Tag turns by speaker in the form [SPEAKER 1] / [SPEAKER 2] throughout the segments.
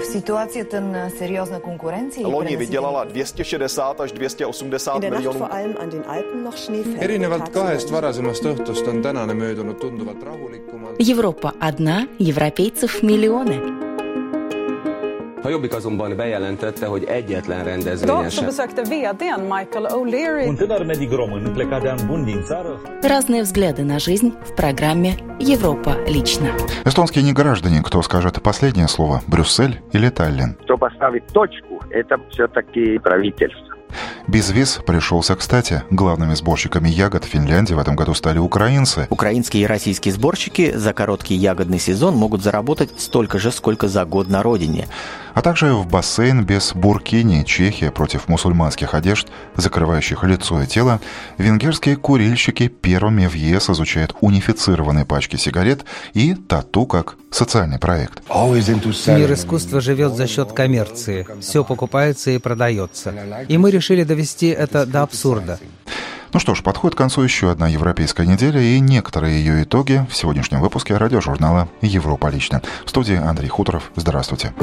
[SPEAKER 1] в ситуацията на сериозна конкуренция и
[SPEAKER 2] Loni vydělala 260 až 280 miljonů.
[SPEAKER 3] erinevalt kahest varasemast õhtust on tänane möödunud tunduvalt rahulikumalt.
[SPEAKER 4] Европа одна, европейцев миллионы.
[SPEAKER 5] A Jobbik azonban bejelentette, hogy egyetlen rendezvényen
[SPEAKER 6] țară
[SPEAKER 4] Разные взгляды на жизнь в программе «Европа лично».
[SPEAKER 7] Эстонские неграждане, кто скажет последнее слово, Брюссель или Таллин?
[SPEAKER 8] Кто поставит точку, это все-таки правительство.
[SPEAKER 7] Безвиз пришелся кстати. Главными сборщиками ягод в Финляндии в этом году стали украинцы.
[SPEAKER 9] Украинские и российские сборщики за короткий ягодный сезон могут заработать столько же, сколько за год на родине.
[SPEAKER 7] А также в бассейн без буркини Чехия против мусульманских одежд, закрывающих лицо и тело, венгерские курильщики первыми в ЕС изучают унифицированные пачки сигарет и тату как социальный проект.
[SPEAKER 10] Мир искусства живет за счет коммерции. Все покупается и продается. И мы решили довести это до абсурда.
[SPEAKER 7] Ну что ж, подходит к концу еще одна европейская неделя и некоторые ее итоги в сегодняшнем выпуске радиожурнала «Европа лично». В студии Андрей Хуторов. Здравствуйте.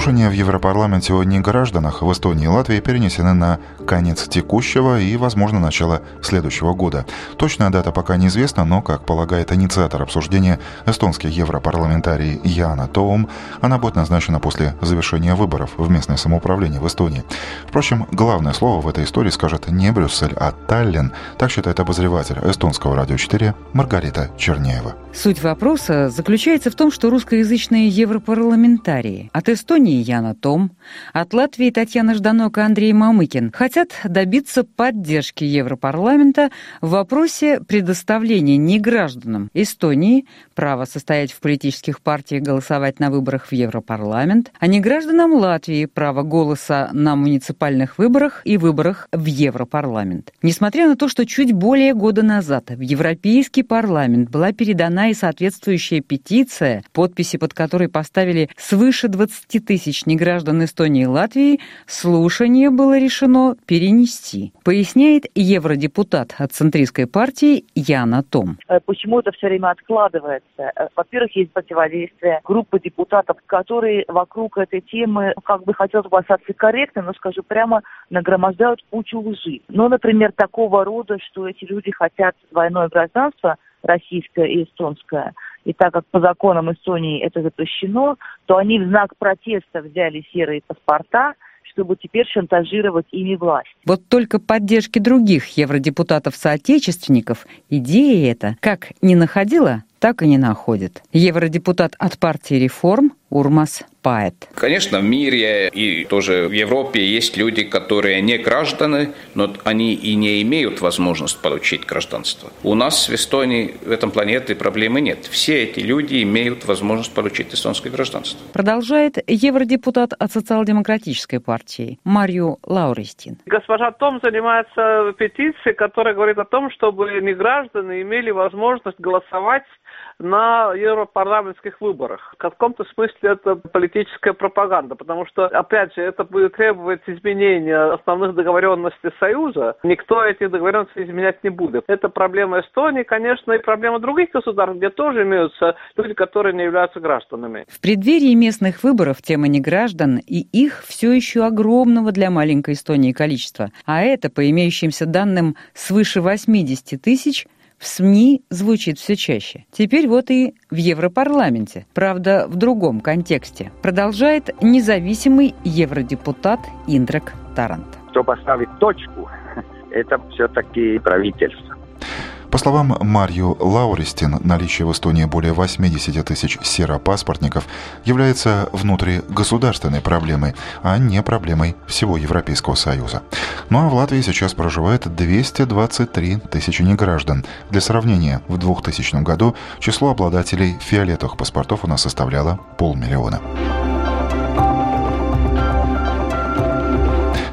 [SPEAKER 7] Слушания в Европарламенте о негражданах в Эстонии и Латвии перенесены на конец текущего и, возможно, начало следующего года. Точная дата пока неизвестна, но, как полагает инициатор обсуждения, эстонский европарламентарий Яна Тоум, она будет назначена после завершения выборов в местное самоуправление в Эстонии. Впрочем, главное слово в этой истории скажет не Брюссель, а Таллин, так считает обозреватель эстонского радио 4 Маргарита Черняева.
[SPEAKER 11] Суть вопроса заключается в том, что русскоязычные европарламентарии от Эстонии Яна Том, от Латвии Татьяна Жданока и Андрей Мамыкин хотят добиться поддержки Европарламента в вопросе предоставления негражданам Эстонии права состоять в политических партиях голосовать на выборах в Европарламент, а негражданам Латвии право голоса на муниципальных выборах и выборах в Европарламент. Несмотря на то, что чуть более года назад в Европейский парламент была передана и соответствующая петиция, подписи под которой поставили свыше 20 тысяч неграждан Эстонии и Латвии, слушание было решено перенести, поясняет евродепутат от центристской партии Яна Том.
[SPEAKER 12] Почему это все время откладывается? Во-первых, есть противодействие группы депутатов, которые вокруг этой темы, как бы хотелось бы остаться корректно, но скажу прямо, нагромождают кучу лжи. Ну, например, такого рода, что эти люди хотят двойное гражданство, российское и эстонское, и так как по законам Эстонии это запрещено, то они в знак протеста взяли серые паспорта, чтобы теперь шантажировать ими власть.
[SPEAKER 11] Вот только поддержки других евродепутатов-соотечественников идея эта как не находила, так и не находит. Евродепутат от партии «Реформ» Урмас Паэт.
[SPEAKER 13] Конечно, в мире и тоже в Европе есть люди, которые не граждане, но они и не имеют возможность получить гражданство. У нас в Эстонии в этом плане этой проблемы нет. Все эти люди имеют возможность получить эстонское гражданство.
[SPEAKER 11] Продолжает евродепутат от социал-демократической партии Марью Лауристин.
[SPEAKER 14] Госпожа Том занимается петицией, которая говорит о том, чтобы неграждане имели возможность голосовать на европарламентских выборах. В каком-то смысле это политическая пропаганда, потому что, опять же, это будет требовать изменения основных договоренностей Союза. Никто эти договоренности изменять не будет. Это проблема Эстонии, конечно, и проблема других государств, где тоже имеются люди, которые не являются гражданами.
[SPEAKER 11] В преддверии местных выборов тема неграждан и их все еще огромного для маленькой Эстонии количества. А это, по имеющимся данным, свыше 80 тысяч – в СМИ звучит все чаще. Теперь вот и в Европарламенте. Правда, в другом контексте. Продолжает независимый евродепутат Индрак Тарант.
[SPEAKER 8] Кто поставит точку, это все-таки правительство.
[SPEAKER 7] По словам Марью Лауристин, наличие в Эстонии более 80 тысяч серопаспортников является внутригосударственной проблемой, а не проблемой всего Европейского Союза. Ну а в Латвии сейчас проживает 223 тысячи неграждан. Для сравнения, в 2000 году число обладателей фиолетовых паспортов у нас составляло полмиллиона.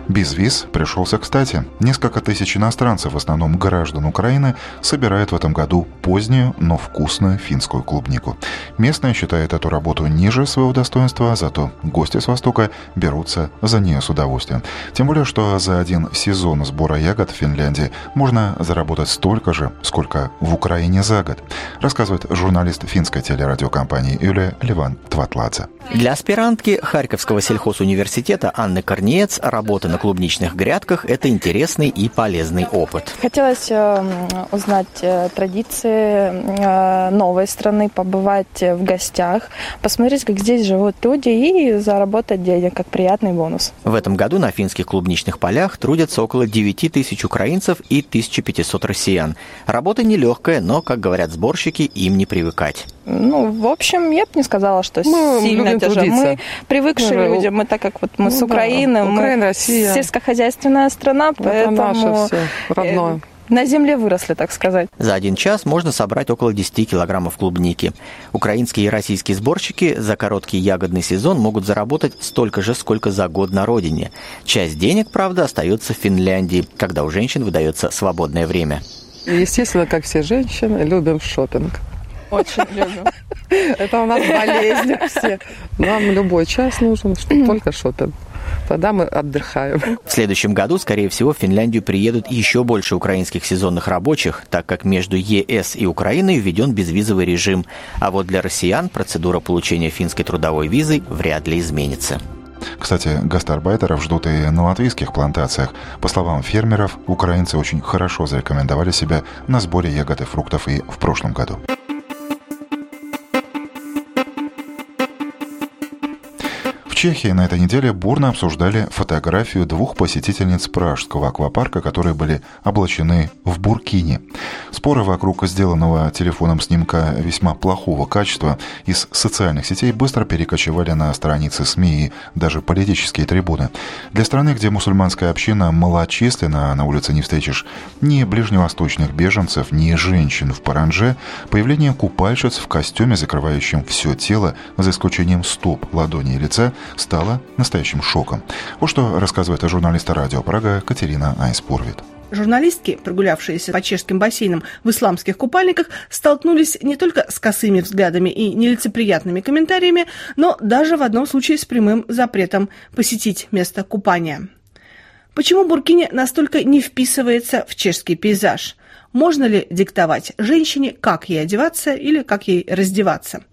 [SPEAKER 7] Без виз пришелся кстати. Несколько тысяч иностранцев, в основном граждан Украины, собирают в этом году позднюю, но вкусную финскую клубнику. Местные считают эту работу ниже своего достоинства, зато гости с Востока берутся за нее с удовольствием. Тем более, что за один сезон сбора ягод в Финляндии можно заработать столько же, сколько в Украине за год, рассказывает журналист финской телерадиокомпании Юлия Ливан Тватладзе.
[SPEAKER 9] Для аспирантки Харьковского сельхозуниверситета Анны Корнеец работа на клубничных грядках – это интересный и полезный опыт.
[SPEAKER 15] Хотелось э, узнать э, традиции э, новой страны, побывать в гостях, посмотреть, как здесь живут люди и заработать денег, как приятный бонус.
[SPEAKER 9] В этом году на финских клубничных полях трудятся около 9 тысяч украинцев и 1500 россиян. Работа нелегкая, но, как говорят сборщики, им не привыкать.
[SPEAKER 15] Ну, в общем, я бы не сказала, что мы сильно тяжело. Мы привыкшие мы, люди, мы так как вот мы ну, с Украины, да. Украина, мы Россия. сельскохозяйственная страна, поэтому... Это наше все, родное. Э, на земле выросли, так сказать.
[SPEAKER 9] За один час можно собрать около 10 килограммов клубники. Украинские и российские сборщики за короткий ягодный сезон могут заработать столько же, сколько за год на родине. Часть денег, правда, остается в Финляндии, когда у женщин выдается свободное время.
[SPEAKER 16] Естественно, как все женщины, любим шопинг.
[SPEAKER 15] Очень любим.
[SPEAKER 16] Это у нас болезнь все. Нам любой час нужен, чтобы только шопинг. Тогда мы отдыхаем.
[SPEAKER 9] В следующем году, скорее всего, в Финляндию приедут еще больше украинских сезонных рабочих, так как между ЕС и Украиной введен безвизовый режим. А вот для россиян процедура получения финской трудовой визы вряд ли изменится.
[SPEAKER 7] Кстати, гастарбайтеров ждут и на латвийских плантациях. По словам фермеров, украинцы очень хорошо зарекомендовали себя на сборе ягод и фруктов и в прошлом году. Чехии на этой неделе бурно обсуждали фотографию двух посетительниц пражского аквапарка, которые были облачены в буркини. Споры вокруг сделанного телефоном снимка весьма плохого качества из социальных сетей быстро перекочевали на страницы СМИ и даже политические трибуны. Для страны, где мусульманская община малочисленна, на улице не встретишь ни ближневосточных беженцев, ни женщин в паранже, появление купальщиц в костюме, закрывающем все тело, за исключением стоп, ладони и лица, стало настоящим шоком. Вот что рассказывает журналиста радио Прага Катерина Айспурвит.
[SPEAKER 17] Журналистки, прогулявшиеся по чешским бассейнам в исламских купальниках, столкнулись не только с косыми взглядами и нелицеприятными комментариями, но даже в одном случае с прямым запретом посетить место купания. Почему Буркини настолько не вписывается в чешский пейзаж? Можно ли диктовать женщине, как ей одеваться или как ей раздеваться?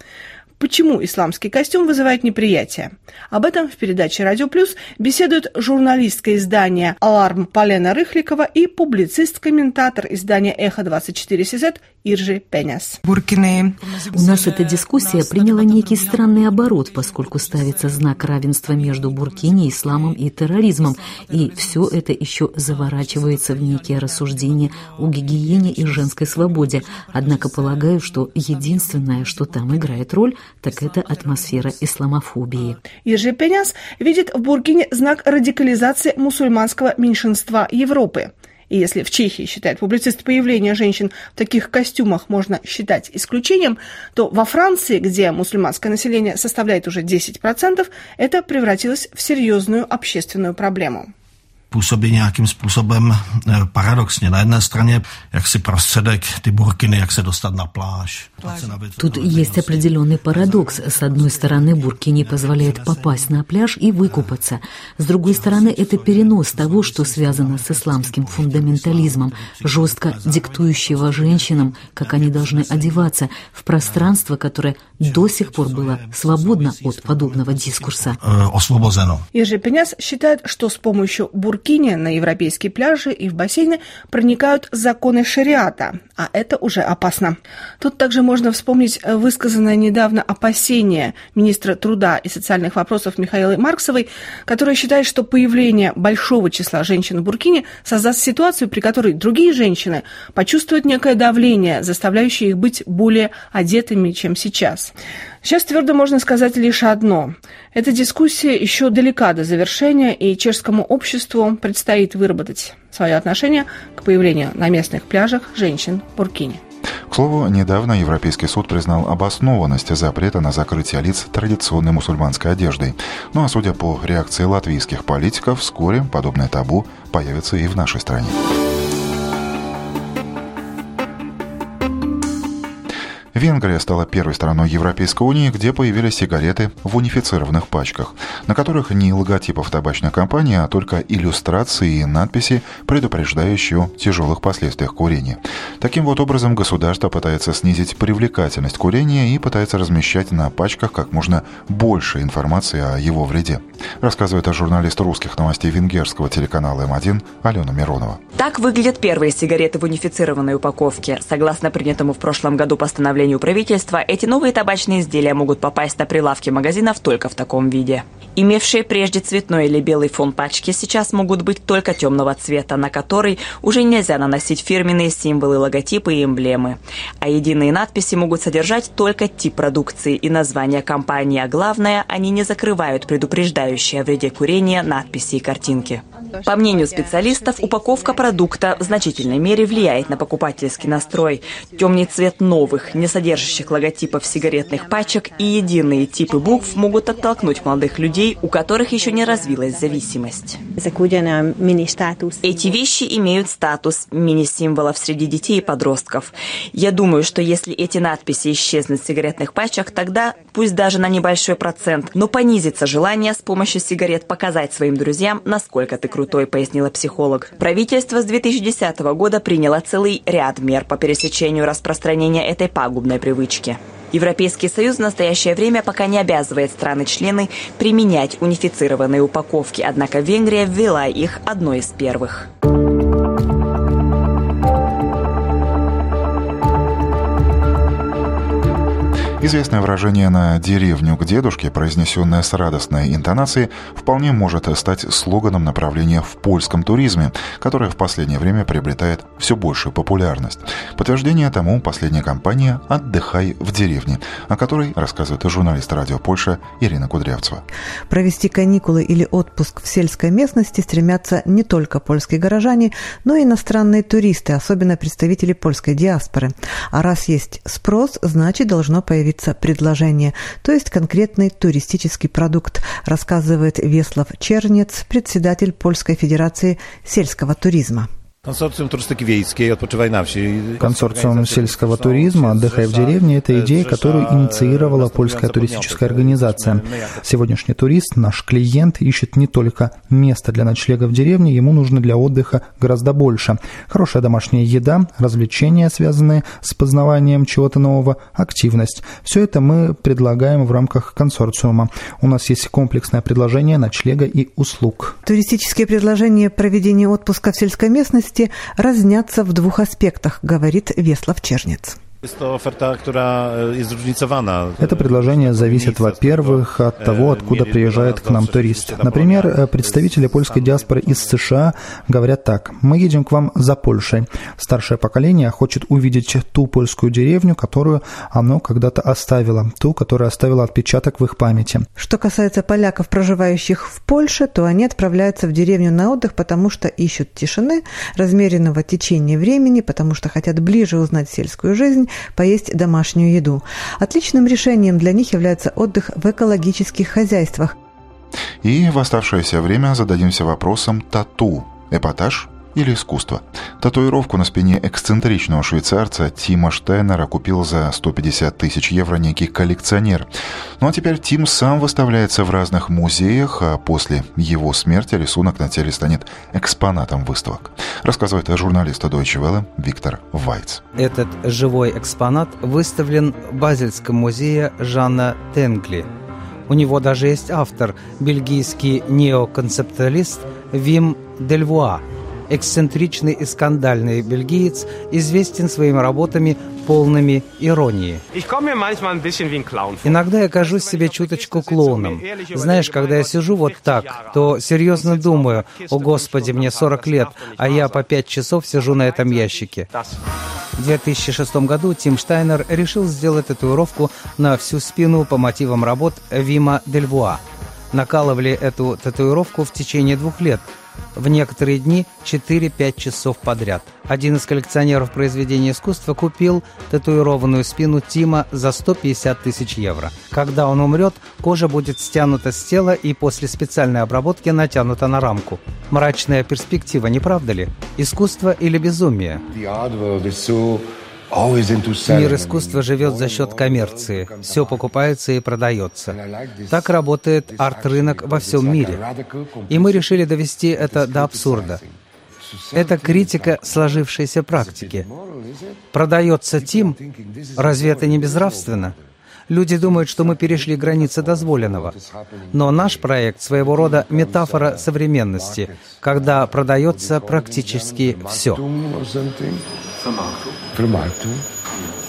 [SPEAKER 17] Почему исламский костюм вызывает неприятие? Об этом в передаче «Радио Плюс» беседуют журналистское издание «Аларм» Полена Рыхликова и публицист-комментатор издания «Эхо-24 СЗ» Иржи Пеняс.
[SPEAKER 18] Буркины. У нас эта дискуссия приняла некий странный оборот, поскольку ставится знак равенства между Буркини, исламом и терроризмом, и все это еще заворачивается в некие рассуждения о гигиене и женской свободе. Однако полагаю, что единственное, что там играет роль, так это атмосфера исламофобии.
[SPEAKER 17] Иржи Пеняс видит в Буркине знак радикализации мусульманского меньшинства Европы. И если в Чехии, считает публицист, появление женщин в таких костюмах можно считать исключением, то во Франции, где мусульманское население составляет уже 10%, это превратилось в серьезную общественную проблему
[SPEAKER 19] působí nějakým způsobem eh, paradoxně. Na jedné straně jaksi prostředek, ty burkiny, jak se dostat na pláž.
[SPEAKER 18] Тут есть определенный парадокс. С одной стороны, буркини позволяет попасть на пляж и выкупаться. С другой стороны, это перенос того, что связано с исламским фундаментализмом, жестко диктующего женщинам, как они должны одеваться, в пространство, которое до сих пор было свободно от подобного дискурса.
[SPEAKER 19] Освобождено.
[SPEAKER 17] Ежи Пеняс считает, что с помощью буркини Буркине на европейские пляжи и в бассейны проникают законы шариата, а это уже опасно. Тут также можно вспомнить высказанное недавно опасение министра труда и социальных вопросов Михаилы Марксовой, которая считает, что появление большого числа женщин в Буркине создаст ситуацию, при которой другие женщины почувствуют некое давление, заставляющее их быть более одетыми, чем сейчас. Сейчас твердо можно сказать лишь одно. Эта дискуссия еще далека до завершения, и чешскому обществу предстоит выработать свое отношение к появлению на местных пляжах женщин в Буркине.
[SPEAKER 7] К слову, недавно Европейский суд признал обоснованность запрета на закрытие лиц традиционной мусульманской одеждой. Ну а судя по реакции латвийских политиков, вскоре подобное табу появится и в нашей стране. Венгрия стала первой страной Европейской Унии, где появились сигареты в унифицированных пачках, на которых не логотипов табачной компании, а только иллюстрации и надписи, предупреждающие о тяжелых последствиях курения. Таким вот образом государство пытается снизить привлекательность курения и пытается размещать на пачках как можно больше информации о его вреде. Рассказывает журналист русских новостей венгерского телеканала М1 Алена Миронова.
[SPEAKER 20] Так выглядят первые сигареты в унифицированной упаковке. Согласно принятому в прошлом году постановлению правительства, эти новые табачные изделия могут попасть на прилавки магазинов только в таком виде. Имевшие прежде цветной или белый фон пачки сейчас могут быть только темного цвета, на который уже нельзя наносить фирменные символы, логотипы и эмблемы. А единые надписи могут содержать только тип продукции и название компании, а главное, они не закрывают предупреждающие о вреде курения надписи и картинки. По мнению специалистов, упаковка продукта в значительной мере влияет на покупательский настрой. Темный цвет новых, не содержащих логотипов сигаретных пачек и единые типы букв могут оттолкнуть молодых людей, у которых еще не развилась зависимость. Эти вещи имеют статус мини-символов среди детей подростков. Я думаю, что если эти надписи исчезнут с сигаретных пачек, тогда, пусть даже на небольшой процент, но понизится желание с помощью сигарет показать своим друзьям, насколько ты крутой, пояснила психолог. Правительство с 2010 года приняло целый ряд мер по пересечению распространения этой пагубной привычки. Европейский Союз в настоящее время пока не обязывает страны-члены применять унифицированные упаковки, однако Венгрия ввела их одной из первых.
[SPEAKER 7] Известное выражение на «деревню к дедушке», произнесенное с радостной интонацией, вполне может стать слоганом направления в польском туризме, которое в последнее время приобретает все большую популярность. Подтверждение тому последняя кампания «Отдыхай в деревне», о которой рассказывает журналист радио Польша Ирина Кудрявцева.
[SPEAKER 21] Провести каникулы или отпуск в сельской местности стремятся не только польские горожане, но и иностранные туристы, особенно представители польской диаспоры. А раз есть спрос, значит должно появиться появится предложение, то есть конкретный туристический продукт, рассказывает Веслав Чернец, председатель Польской Федерации сельского туризма.
[SPEAKER 22] Консорциум туристики wiejskiej «Odpoczywaj на wsi».
[SPEAKER 23] Консорциум сельского туризма «Отдыхай в деревне» — это идея, которую инициировала польская туристическая организация. Сегодняшний турист, наш клиент, ищет не только место для ночлега в деревне, ему нужно для отдыха гораздо больше. Хорошая домашняя еда, развлечения, связанные с познаванием чего-то нового, активность. Все это мы предлагаем в рамках консорциума. У нас есть комплексное предложение ночлега и услуг.
[SPEAKER 21] Туристические предложения проведения отпуска в сельской местности разнятся в двух аспектах, говорит Веслав Чернец.
[SPEAKER 22] E,
[SPEAKER 23] Это предложение зависит, во-первых, от
[SPEAKER 22] e,
[SPEAKER 23] того, откуда приезжает к нам турист. Например, э, представители польской диаспоры из США говорят так. Мы едем к вам за Польшей. Старшее поколение хочет увидеть ту польскую деревню, которую оно когда-то оставило, ту, которая оставила отпечаток в их памяти.
[SPEAKER 21] Что касается поляков, проживающих в Польше, то они отправляются в деревню на отдых, потому что ищут тишины, размеренного течения времени, потому что хотят ближе узнать сельскую жизнь, поесть домашнюю еду. Отличным решением для них является отдых в экологических хозяйствах.
[SPEAKER 7] И в оставшееся время зададимся вопросом тату. Эпатаж или искусство. Татуировку на спине эксцентричного швейцарца Тима Штайнера купил за 150 тысяч евро некий коллекционер. Ну а теперь Тим сам выставляется в разных музеях, а после его смерти рисунок на теле станет экспонатом выставок. Рассказывает журналист Deutsche Welle Виктор Вайц.
[SPEAKER 10] Этот живой экспонат выставлен в Базельском музее Жанна Тенгли. У него даже есть автор, бельгийский неоконцептуалист Вим Дельвуа – эксцентричный и скандальный бельгиец, известен своими работами, полными иронии. Иногда я кажусь себе чуточку клоуном. Знаешь, когда я сижу вот так, то серьезно думаю, о господи, мне 40 лет, а я по 5 часов сижу на этом ящике. В 2006 году Тим Штайнер решил сделать татуировку на всю спину по мотивам работ Вима Дельвуа –
[SPEAKER 11] накалывали эту татуировку в течение двух лет, в некоторые дни 4-5 часов подряд. Один из коллекционеров произведения искусства купил татуированную спину Тима за 150 тысяч евро. Когда он умрет, кожа будет стянута с тела и после специальной обработки натянута на рамку. Мрачная перспектива, не правда ли? Искусство или безумие? Мир искусства живет за счет коммерции. Все покупается и продается. Так работает арт-рынок во всем мире. И мы решили довести это до абсурда. Это критика сложившейся практики. Продается Тим, разве это не безнравственно? Люди думают, что мы перешли границы дозволенного. Но наш проект своего рода метафора современности, когда продается практически все.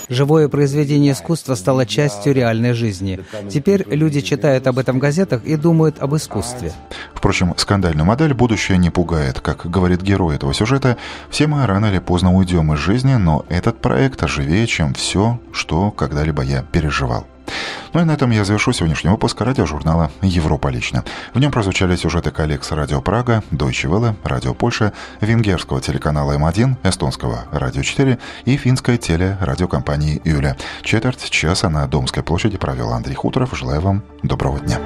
[SPEAKER 11] Живое произведение искусства стало частью реальной жизни. Теперь люди читают об этом в газетах и думают об искусстве.
[SPEAKER 7] Впрочем, скандальную модель будущее не пугает. Как говорит герой этого сюжета, все мы рано или поздно уйдем из жизни, но этот проект оживее, чем все, что когда-либо я переживал. Ну и на этом я завершу сегодняшний выпуск радиожурнала «Европа лично». В нем прозвучали сюжеты коллег с Радио Прага, Deutsche Welle, Радио Польша, венгерского телеканала М1, эстонского Радио 4 и финской телерадиокомпании «Юля». Четверть часа на Домской площади провел Андрей Хуторов. Желаю вам доброго дня.